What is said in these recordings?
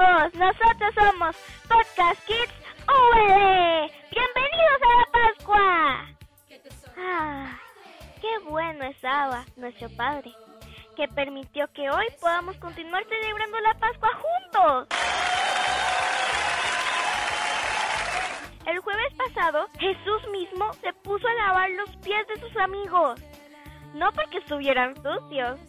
nosotros somos Podcast Kids UL. Bienvenidos a la Pascua. Ah, qué bueno estaba nuestro Padre, que permitió que hoy podamos continuar celebrando la Pascua juntos. El jueves pasado, Jesús mismo se puso a lavar los pies de sus amigos, no porque estuvieran sucios,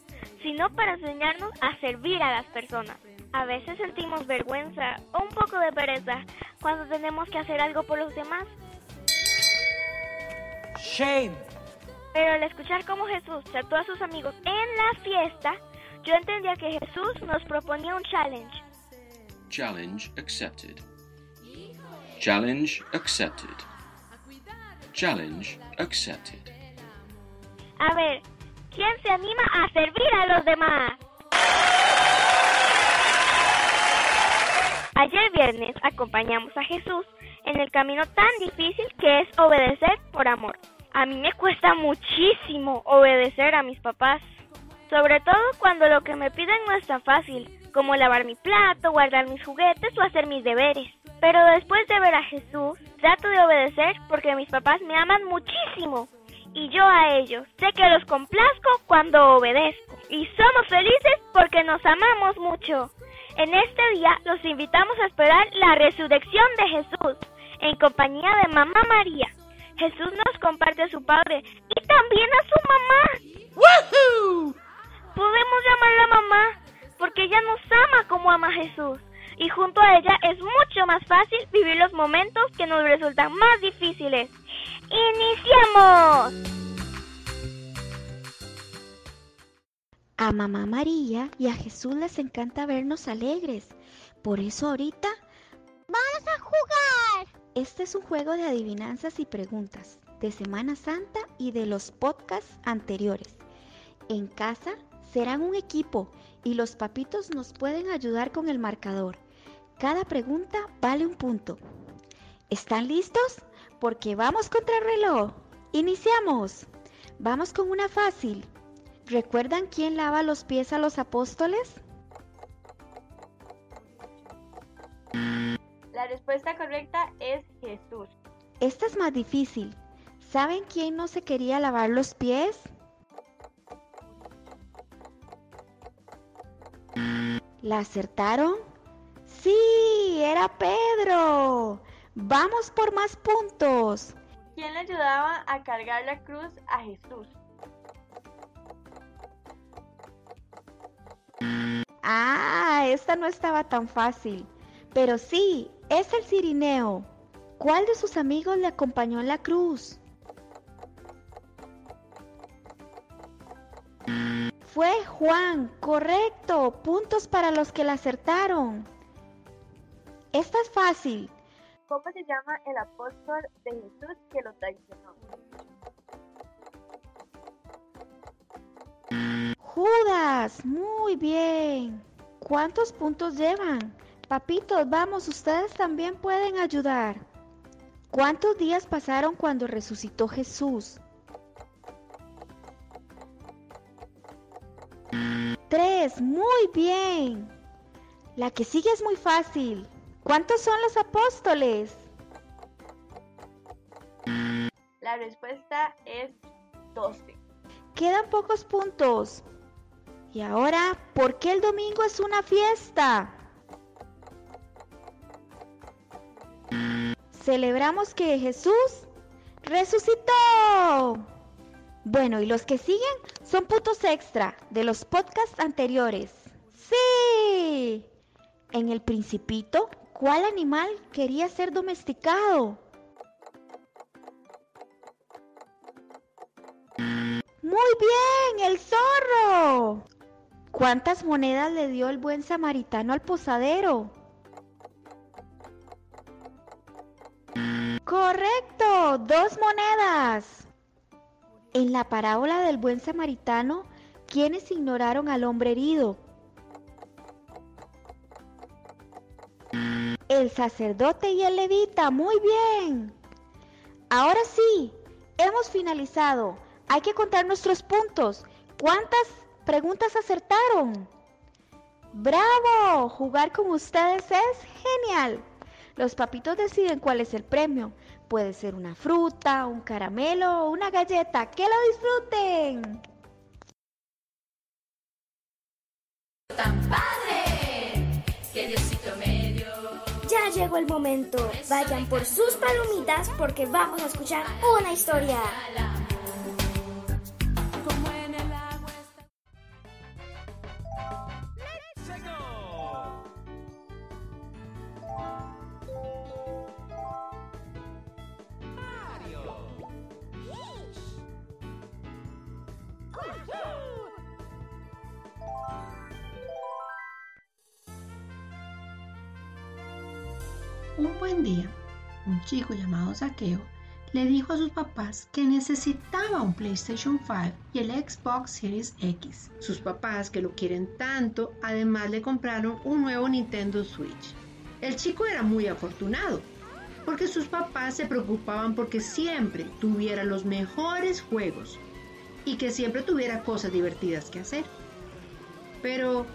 sino para enseñarnos a servir a las personas. A veces sentimos vergüenza o un poco de pereza cuando tenemos que hacer algo por los demás. Shame. Pero al escuchar cómo Jesús trató a sus amigos en la fiesta, yo entendía que Jesús nos proponía un challenge. Challenge accepted. Challenge accepted. Challenge accepted. A ver, ¿quién se anima a servir a los demás? Ayer viernes acompañamos a Jesús en el camino tan difícil que es obedecer por amor. A mí me cuesta muchísimo obedecer a mis papás, sobre todo cuando lo que me piden no es tan fácil, como lavar mi plato, guardar mis juguetes o hacer mis deberes. Pero después de ver a Jesús, trato de obedecer porque mis papás me aman muchísimo y yo a ellos. Sé que los complazco cuando obedezco y somos felices porque nos amamos mucho. En este día los invitamos a esperar la resurrección de Jesús en compañía de Mamá María. Jesús nos comparte a su Padre y también a su mamá. ¡Woohoo! Podemos llamarla mamá porque ella nos ama como ama Jesús. Y junto a ella es mucho más fácil vivir los momentos que nos resultan más difíciles. ¡Iniciamos! A Mamá María y a Jesús les encanta vernos alegres. Por eso ahorita ¡Vamos a jugar! este es un juego de adivinanzas y preguntas de Semana Santa y de los podcasts anteriores. En casa serán un equipo y los papitos nos pueden ayudar con el marcador. Cada pregunta vale un punto. ¿Están listos? Porque vamos contra el reloj. Iniciamos. Vamos con una fácil. ¿Recuerdan quién lava los pies a los apóstoles? La respuesta correcta es Jesús. Esta es más difícil. ¿Saben quién no se quería lavar los pies? ¿La acertaron? Sí, era Pedro. Vamos por más puntos. ¿Quién le ayudaba a cargar la cruz a Jesús? Ah, esta no estaba tan fácil. Pero sí, es el Cirineo. ¿Cuál de sus amigos le acompañó en la cruz? Fue Juan, correcto. Puntos para los que la acertaron. Esta es fácil. ¿Cómo se llama el apóstol de Jesús que lo traicionó? Judas, muy bien. ¿Cuántos puntos llevan? Papitos, vamos, ustedes también pueden ayudar. ¿Cuántos días pasaron cuando resucitó Jesús? Tres, muy bien. La que sigue es muy fácil. ¿Cuántos son los apóstoles? La respuesta es 12. Quedan pocos puntos. Y ahora, ¿por qué el domingo es una fiesta? Celebramos que Jesús resucitó. Bueno, y los que siguen son puntos extra de los podcasts anteriores. Sí. En el principito, ¿cuál animal quería ser domesticado? Muy bien, el zorro. ¿Cuántas monedas le dio el buen samaritano al posadero? Correcto, dos monedas. En la parábola del buen samaritano, ¿quiénes ignoraron al hombre herido? El sacerdote y el levita, muy bien. Ahora sí, hemos finalizado. Hay que contar nuestros puntos. ¿Cuántas preguntas acertaron? ¡Bravo! Jugar con ustedes es genial. Los papitos deciden cuál es el premio. Puede ser una fruta, un caramelo o una galleta. ¡Que lo disfruten! Llegó el momento. Vayan por sus palomitas porque vamos a escuchar una historia. Un día, un chico llamado Saqueo le dijo a sus papás que necesitaba un PlayStation 5 y el Xbox Series X. Sus papás, que lo quieren tanto, además le compraron un nuevo Nintendo Switch. El chico era muy afortunado, porque sus papás se preocupaban porque siempre tuviera los mejores juegos y que siempre tuviera cosas divertidas que hacer. Pero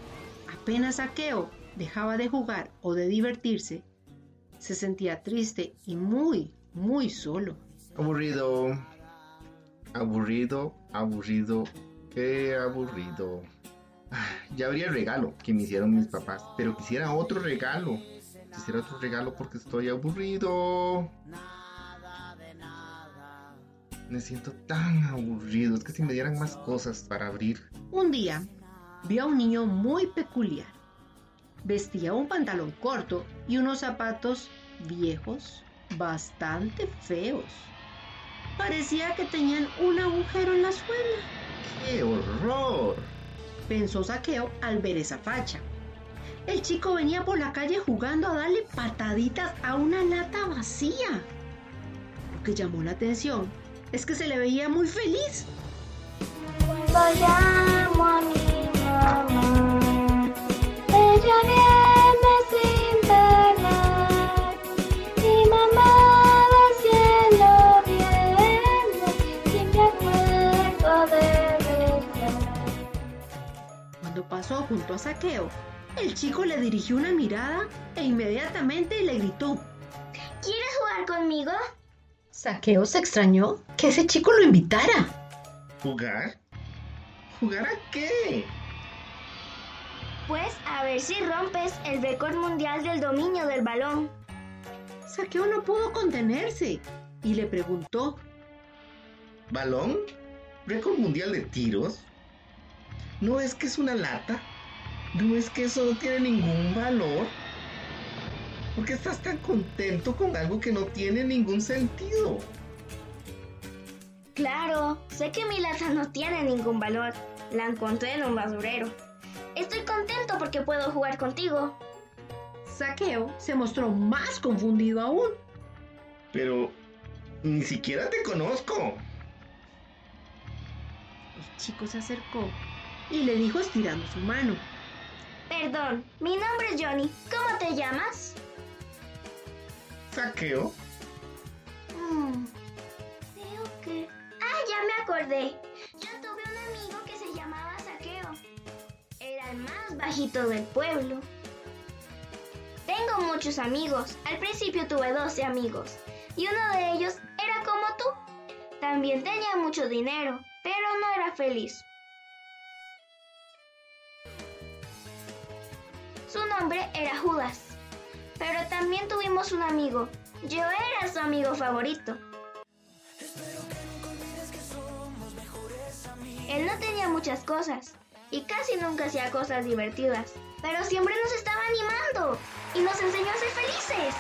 apenas Saqueo dejaba de jugar o de divertirse, se sentía triste y muy, muy solo. Aburrido. Aburrido, aburrido, qué aburrido. Ya habría el regalo que me hicieron mis papás, pero quisiera otro regalo. Quisiera otro regalo porque estoy aburrido. Me siento tan aburrido. Es que si me dieran más cosas para abrir. Un día vio a un niño muy peculiar. Vestía un pantalón corto y unos zapatos viejos, bastante feos. Parecía que tenían un agujero en la suela, ¡Qué horror! pensó Saqueo al ver esa facha. El chico venía por la calle jugando a darle pataditas a una lata vacía. Lo que llamó la atención es que se le veía muy feliz. Cuando llamo a mi mamá, Cuando pasó junto a Saqueo, el chico le dirigió una mirada e inmediatamente le gritó. ¿Quieres jugar conmigo? Saqueo se extrañó que ese chico lo invitara. ¿Jugar? ¿Jugar a qué? Pues a ver si rompes el récord mundial del dominio del balón. Saqueo no pudo contenerse y le preguntó. ¿Balón? ¿Récord mundial de tiros? ¿No es que es una lata? ¿No es que eso no tiene ningún valor? ¿Por qué estás tan contento con algo que no tiene ningún sentido? Claro, sé que mi lata no tiene ningún valor. La encontré en un basurero. Estoy contento porque puedo jugar contigo. Saqueo se mostró más confundido aún. Pero ni siquiera te conozco. El chico se acercó y le dijo estirando su mano. Perdón, mi nombre es Johnny. ¿Cómo te llamas? Saqueo. Hmm, creo que... Ah, ya me acordé. Yo tuve un amigo que se llamaba Saqueo. Era el más bajito del pueblo. Tengo muchos amigos. Al principio tuve 12 amigos. Y uno de ellos era como tú. También tenía mucho dinero, pero no era feliz. Nombre era Judas. Pero también tuvimos un amigo. Yo era su amigo favorito. Él no tenía muchas cosas y casi nunca hacía cosas divertidas, pero siempre nos estaba animando y nos enseñó a ser felices.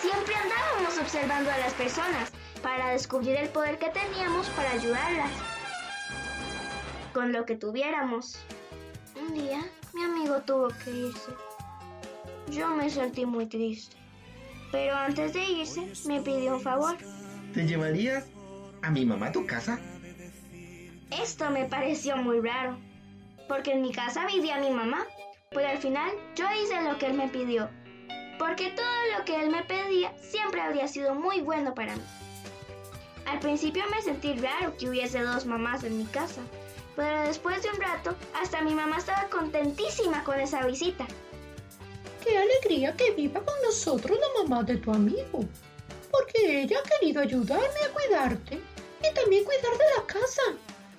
Siempre andábamos observando a las personas para descubrir el poder que teníamos para ayudarlas con lo que tuviéramos. Un día mi amigo tuvo que irse. Yo me sentí muy triste, pero antes de irse me pidió un favor. ¿Te llevarías a mi mamá a tu casa? Esto me pareció muy raro, porque en mi casa vivía mi mamá, pero al final yo hice lo que él me pidió, porque todo lo que él me pedía siempre habría sido muy bueno para mí. Al principio me sentí raro que hubiese dos mamás en mi casa, Pero después de un rato, hasta mi mamá estaba contentísima con esa visita. Qué alegría que viva con nosotros la mamá de tu amigo, porque ella ha querido ayudarme a cuidarte y también cuidar de la casa.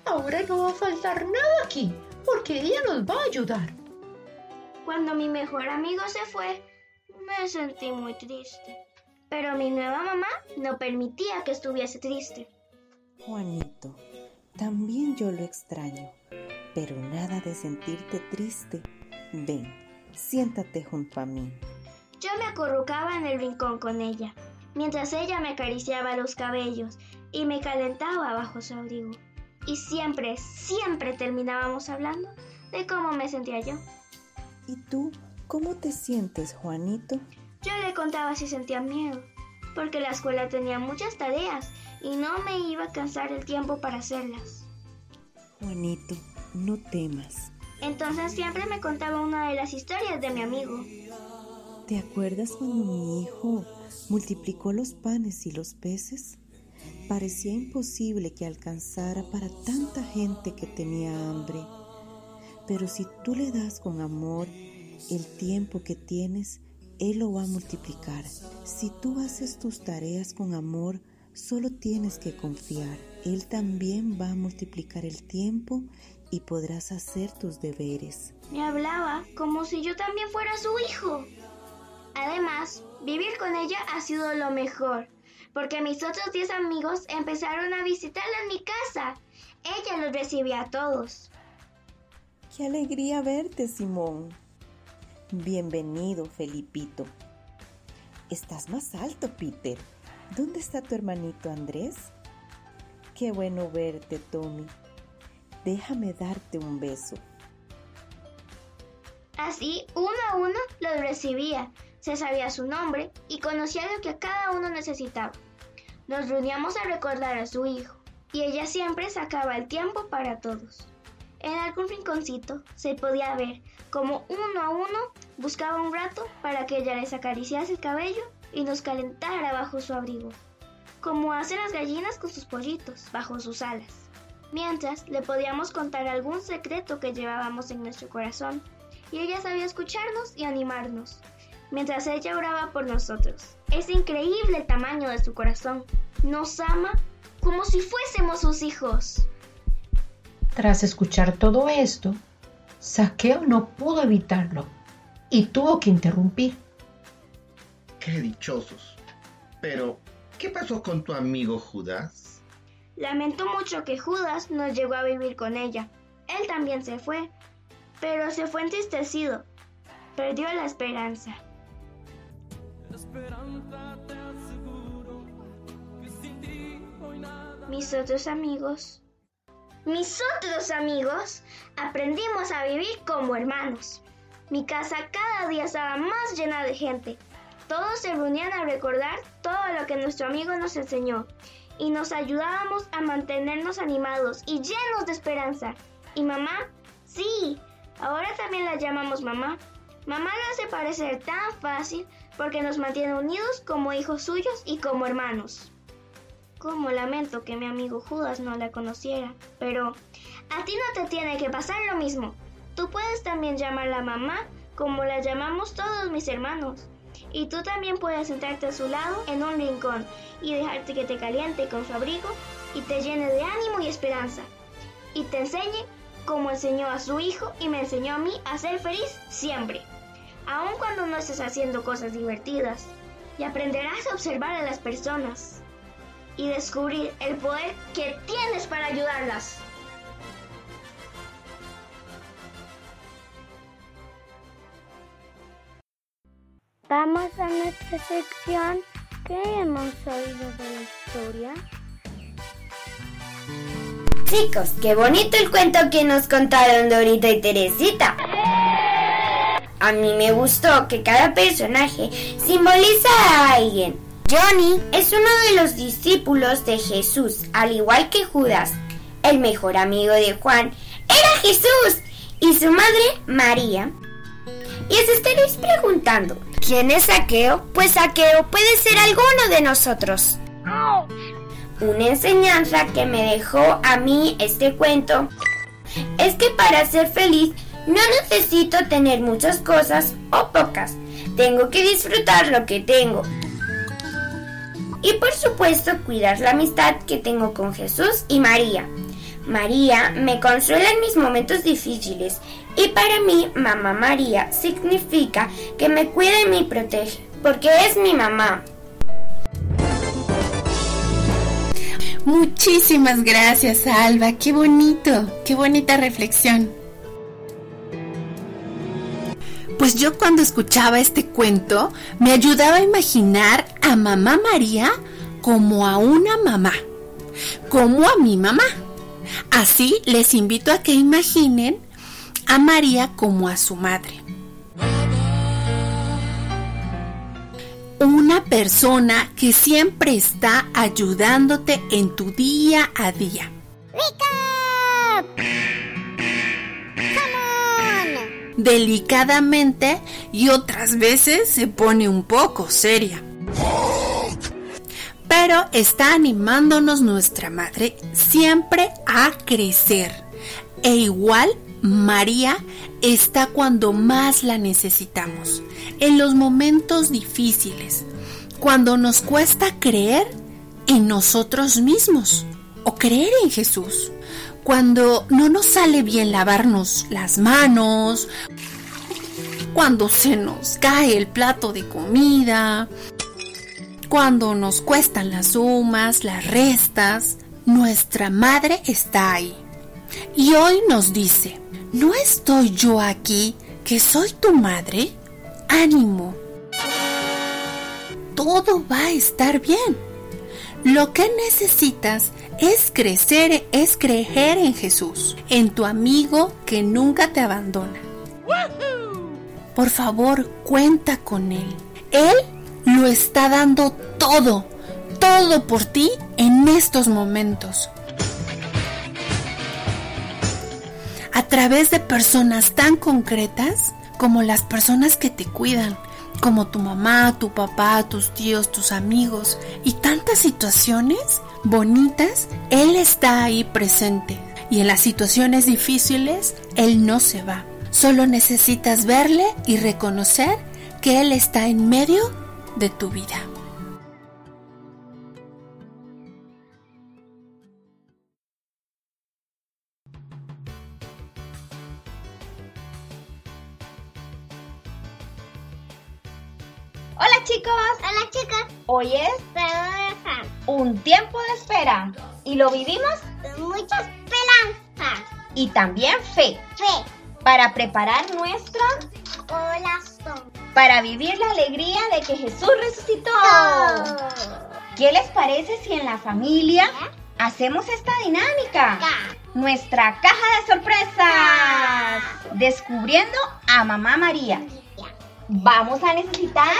Ahora no va a faltar nada aquí, porque ella nos va a ayudar. Cuando mi mejor amigo se fue, me sentí muy triste. Pero mi nueva mamá no permitía que estuviese triste. Juanito, también yo lo extraño, pero nada de sentirte triste. Ven, siéntate junto a mí. Yo me acurrucaba en el rincón con ella, mientras ella me acariciaba los cabellos y me calentaba bajo su abrigo. Y siempre, siempre terminábamos hablando de cómo me sentía yo. ¿Y tú cómo te sientes, Juanito? Yo le contaba si sentía miedo, porque la escuela tenía muchas tareas y no me iba a cansar el tiempo para hacerlas. Juanito, no temas. Entonces siempre me contaba una de las historias de mi amigo. ¿Te acuerdas cuando mi hijo multiplicó los panes y los peces? Parecía imposible que alcanzara para tanta gente que tenía hambre. Pero si tú le das con amor el tiempo que tienes, Él lo va a multiplicar. Si tú haces tus tareas con amor, solo tienes que confiar. Él también va a multiplicar el tiempo y podrás hacer tus deberes. Me hablaba como si yo también fuera su hijo. Además, vivir con ella ha sido lo mejor, porque mis otros 10 amigos empezaron a visitarla en mi casa. Ella los recibía a todos. Qué alegría verte, Simón. Bienvenido, Felipito. Estás más alto, Peter. ¿Dónde está tu hermanito Andrés? Qué bueno verte, Tommy. Déjame darte un beso. Así, uno a uno los recibía, se sabía su nombre y conocía lo que cada uno necesitaba. Nos reuníamos a recordar a su hijo, y ella siempre sacaba el tiempo para todos. En algún rinconcito se podía ver como uno a uno buscaba un rato para que ella les acariciase el cabello y nos calentara bajo su abrigo, como hacen las gallinas con sus pollitos bajo sus alas. Mientras le podíamos contar algún secreto que llevábamos en nuestro corazón, y ella sabía escucharnos y animarnos, mientras ella oraba por nosotros. Es increíble el tamaño de su corazón. Nos ama como si fuésemos sus hijos. Tras escuchar todo esto, Saqueo no pudo evitarlo y tuvo que interrumpir. Qué dichosos. Pero, ¿qué pasó con tu amigo Judas? Lamento mucho que Judas no llegó a vivir con ella. Él también se fue, pero se fue entristecido. Perdió la esperanza. Mis otros amigos. Mis otros amigos aprendimos a vivir como hermanos. Mi casa cada día estaba más llena de gente. Todos se reunían a recordar todo lo que nuestro amigo nos enseñó y nos ayudábamos a mantenernos animados y llenos de esperanza. ¿Y mamá? Sí, ahora también la llamamos mamá. Mamá lo hace parecer tan fácil porque nos mantiene unidos como hijos suyos y como hermanos. Como lamento que mi amigo Judas no la conociera, pero a ti no te tiene que pasar lo mismo. Tú puedes también llamarla mamá como la llamamos todos mis hermanos. Y tú también puedes sentarte a su lado en un rincón y dejarte que te caliente con su abrigo y te llene de ánimo y esperanza. Y te enseñe como enseñó a su hijo y me enseñó a mí a ser feliz siempre. Aun cuando no estés haciendo cosas divertidas. Y aprenderás a observar a las personas y descubrir el poder que tienes para ayudarlas. Vamos a nuestra sección que hemos oído de la historia. Chicos, qué bonito el cuento que nos contaron Dorita y Teresita. A mí me gustó que cada personaje simboliza a alguien. Johnny es uno de los discípulos de Jesús, al igual que Judas. El mejor amigo de Juan era Jesús y su madre María. Y os estaréis preguntando, ¿quién es Saqueo? Pues Saqueo puede ser alguno de nosotros. Una enseñanza que me dejó a mí este cuento es que para ser feliz no necesito tener muchas cosas o pocas. Tengo que disfrutar lo que tengo. Y por supuesto cuidar la amistad que tengo con Jesús y María. María me consuela en mis momentos difíciles y para mí mamá María significa que me cuida y me protege, porque es mi mamá. Muchísimas gracias, Alba. Qué bonito, qué bonita reflexión. Pues yo cuando escuchaba este cuento me ayudaba a imaginar a mamá María como a una mamá, como a mi mamá. Así les invito a que imaginen a María como a su madre. Una persona que siempre está ayudándote en tu día a día. Delicadamente y otras veces se pone un poco seria. Pero está animándonos nuestra madre siempre a crecer. E igual María está cuando más la necesitamos, en los momentos difíciles, cuando nos cuesta creer en nosotros mismos o creer en Jesús, cuando no nos sale bien lavarnos las manos, cuando se nos cae el plato de comida, cuando nos cuestan las sumas, las restas, nuestra madre está ahí. Y hoy nos dice, ¿no estoy yo aquí que soy tu madre? Ánimo. Todo va a estar bien. Lo que necesitas es crecer, es creer en Jesús, en tu amigo que nunca te abandona. Por favor, cuenta con Él. Él lo está dando todo, todo por ti en estos momentos. A través de personas tan concretas como las personas que te cuidan, como tu mamá, tu papá, tus tíos, tus amigos y tantas situaciones bonitas, Él está ahí presente. Y en las situaciones difíciles, Él no se va. Solo necesitas verle y reconocer que Él está en medio de tu vida. Chicos. Hola chicas. Hoy es un tiempo de espera y lo vivimos con mucha esperanza y también fe. Fe. Para preparar nuestro corazón. Para vivir la alegría de que Jesús resucitó. ¿Qué les parece si en la familia hacemos esta dinámica? Nuestra caja de sorpresas. Descubriendo a Mamá María. Vamos a necesitar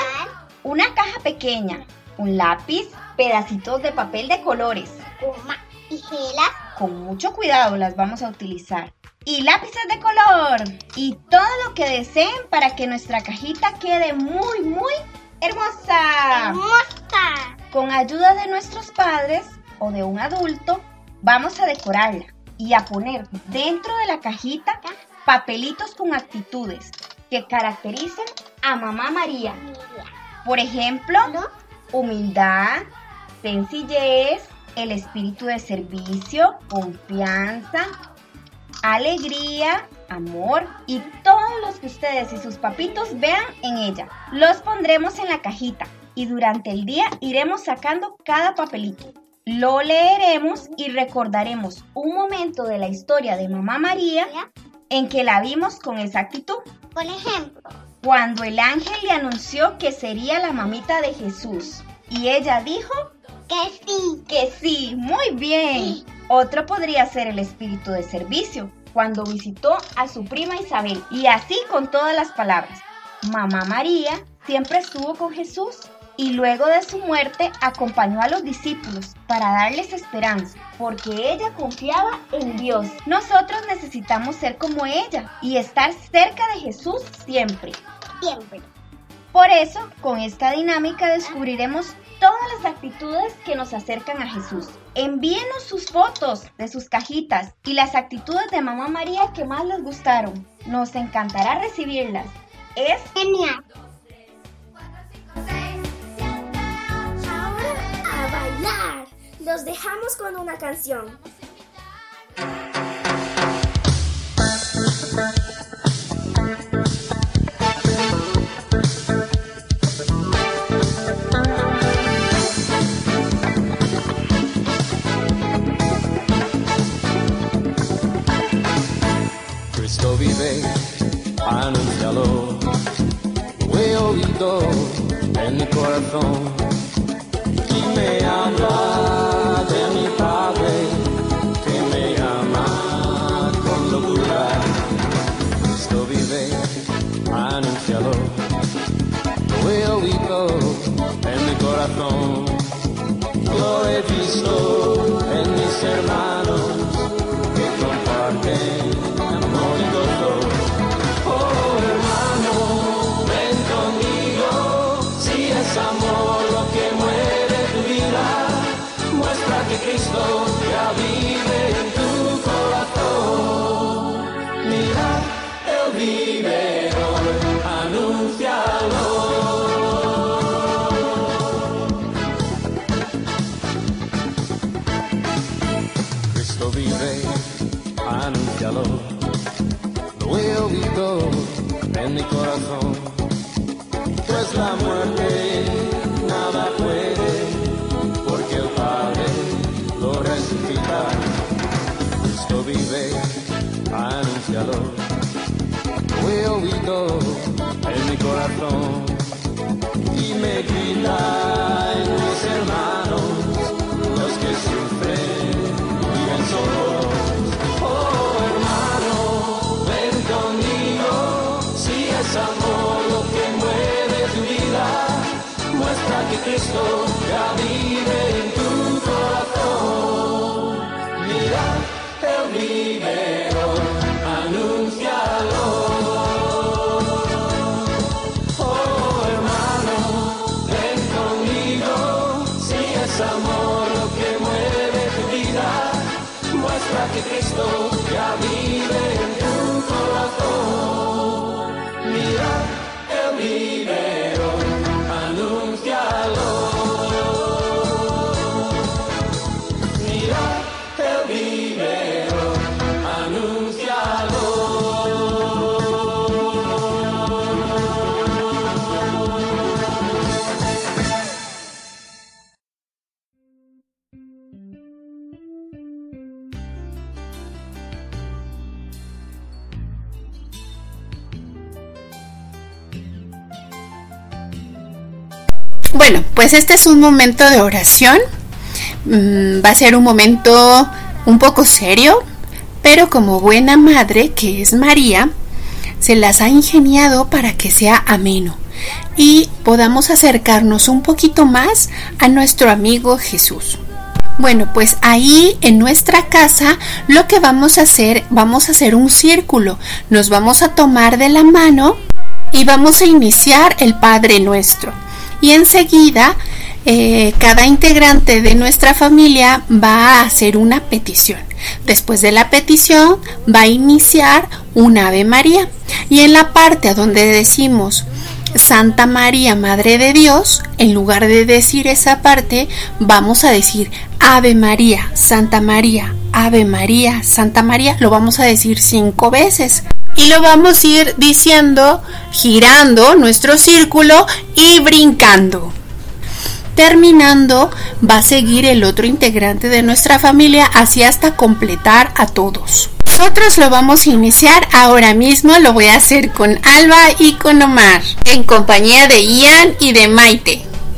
una caja pequeña, un lápiz, pedacitos de papel de colores. Goma, tijeras. Con mucho cuidado las vamos a utilizar. Y lápices de color. Y todo lo que deseen para que nuestra cajita quede muy, muy hermosa. Hermosa. Con ayuda de nuestros padres o de un adulto, vamos a decorarla y a poner dentro de la cajita papelitos con actitudes que caracterizan a Mamá María. Por ejemplo, humildad, sencillez, el espíritu de servicio, confianza, alegría, amor y todos los que ustedes y sus papitos vean en ella. Los pondremos en la cajita y durante el día iremos sacando cada papelito. Lo leeremos y recordaremos un momento de la historia de Mamá María en que la vimos con exactitud. Por ejemplo, cuando el ángel le anunció que sería la mamita de Jesús y ella dijo que sí. Que sí, muy bien. Sí. Otro podría ser el espíritu de servicio, cuando visitó a su prima Isabel y así con todas las palabras. Mamá María siempre estuvo con Jesús y luego de su muerte acompañó a los discípulos para darles esperanza, porque ella confiaba en Dios. Nosotros necesitamos ser como ella y estar cerca de Jesús siempre. Por eso, con esta dinámica descubriremos todas las actitudes que nos acercan a Jesús. Envíenos sus fotos de sus cajitas y las actitudes de Mamá María que más les gustaron. Nos encantará recibirlas. Es genial. a bailar. Los dejamos con una canción. En mi corazón y me habla go. Bueno, pues este es un momento de oración. Mm, va a ser un momento un poco serio, pero como buena madre que es María, se las ha ingeniado para que sea ameno y podamos acercarnos un poquito más a nuestro amigo Jesús. Bueno, pues ahí en nuestra casa lo que vamos a hacer, vamos a hacer un círculo. Nos vamos a tomar de la mano y vamos a iniciar el Padre Nuestro. Y enseguida eh, cada integrante de nuestra familia va a hacer una petición. Después de la petición va a iniciar un Ave María. Y en la parte donde decimos Santa María, Madre de Dios, en lugar de decir esa parte, vamos a decir Ave María, Santa María, Ave María, Santa María. Lo vamos a decir cinco veces. Y lo vamos a ir diciendo, girando nuestro círculo y brincando. Terminando, va a seguir el otro integrante de nuestra familia así hasta completar a todos. Nosotros lo vamos a iniciar ahora mismo, lo voy a hacer con Alba y con Omar, en compañía de Ian y de Maite.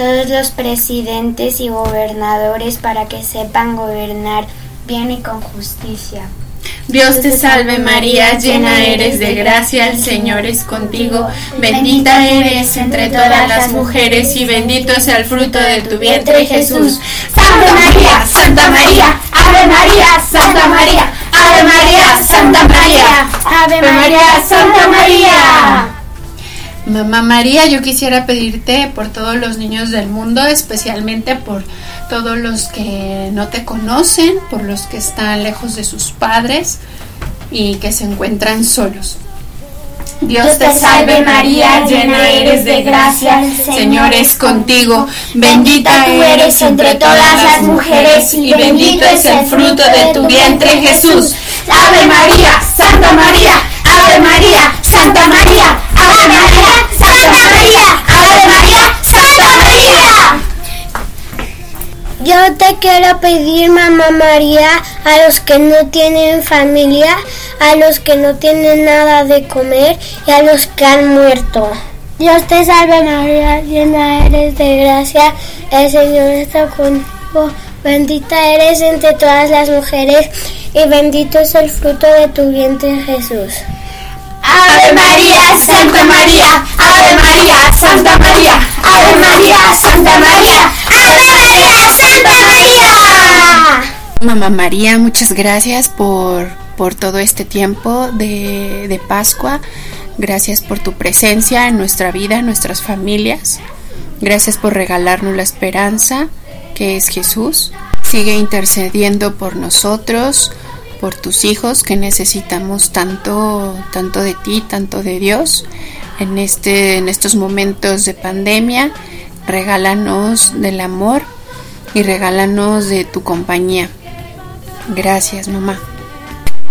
todos los presidentes y gobernadores para que sepan gobernar bien y con justicia. Dios te salve María, llena eres de gracia, el Señor es contigo, bendita eres entre todas las mujeres y bendito es el fruto de tu vientre Jesús. Santa María, Santa María, Ave María, Santa María, Ave María, Santa María, Ave María, Santa María. Mamá María, yo quisiera pedirte por todos los niños del mundo, especialmente por todos los que no te conocen, por los que están lejos de sus padres y que se encuentran solos. Dios te salve María, llena eres de gracia, el Señor es contigo, bendita tú eres entre todas las mujeres y bendito es el fruto de tu vientre Jesús. Ave María, Santa María, Ave María, Santa María, Ave María, Santa María, Santa María. Yo te quiero pedir, mamá María, a los que no tienen familia, a los que no tienen nada de comer y a los que han muerto. Dios te salve María, llena eres de gracia, el Señor está contigo, bendita eres entre todas las mujeres y bendito es el fruto de tu vientre Jesús. Ave María, Santa María, Ave María, Santa María, Ave María, Santa María, Ave María, Santa María. Mamá María, muchas gracias por, por todo este tiempo de, de Pascua. Gracias por tu presencia en nuestra vida, en nuestras familias. Gracias por regalarnos la esperanza que es Jesús. Sigue intercediendo por nosotros, por tus hijos que necesitamos tanto, tanto de ti, tanto de Dios. En, este, en estos momentos de pandemia, regálanos del amor y regálanos de tu compañía. Gracias, mamá.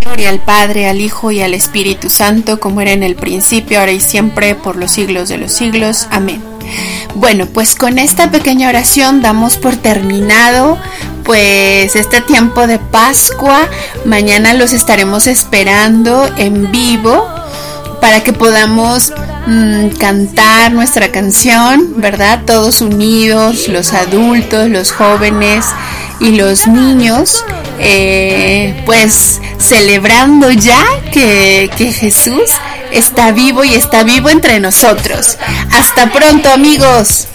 Gloria al Padre, al Hijo y al Espíritu Santo, como era en el principio, ahora y siempre, por los siglos de los siglos. Amén. Bueno, pues con esta pequeña oración damos por terminado pues este tiempo de Pascua. Mañana los estaremos esperando en vivo para que podamos mmm, cantar nuestra canción, ¿verdad? Todos unidos, los adultos, los jóvenes y los niños, eh, pues celebrando ya que, que Jesús está vivo y está vivo entre nosotros. Hasta pronto amigos.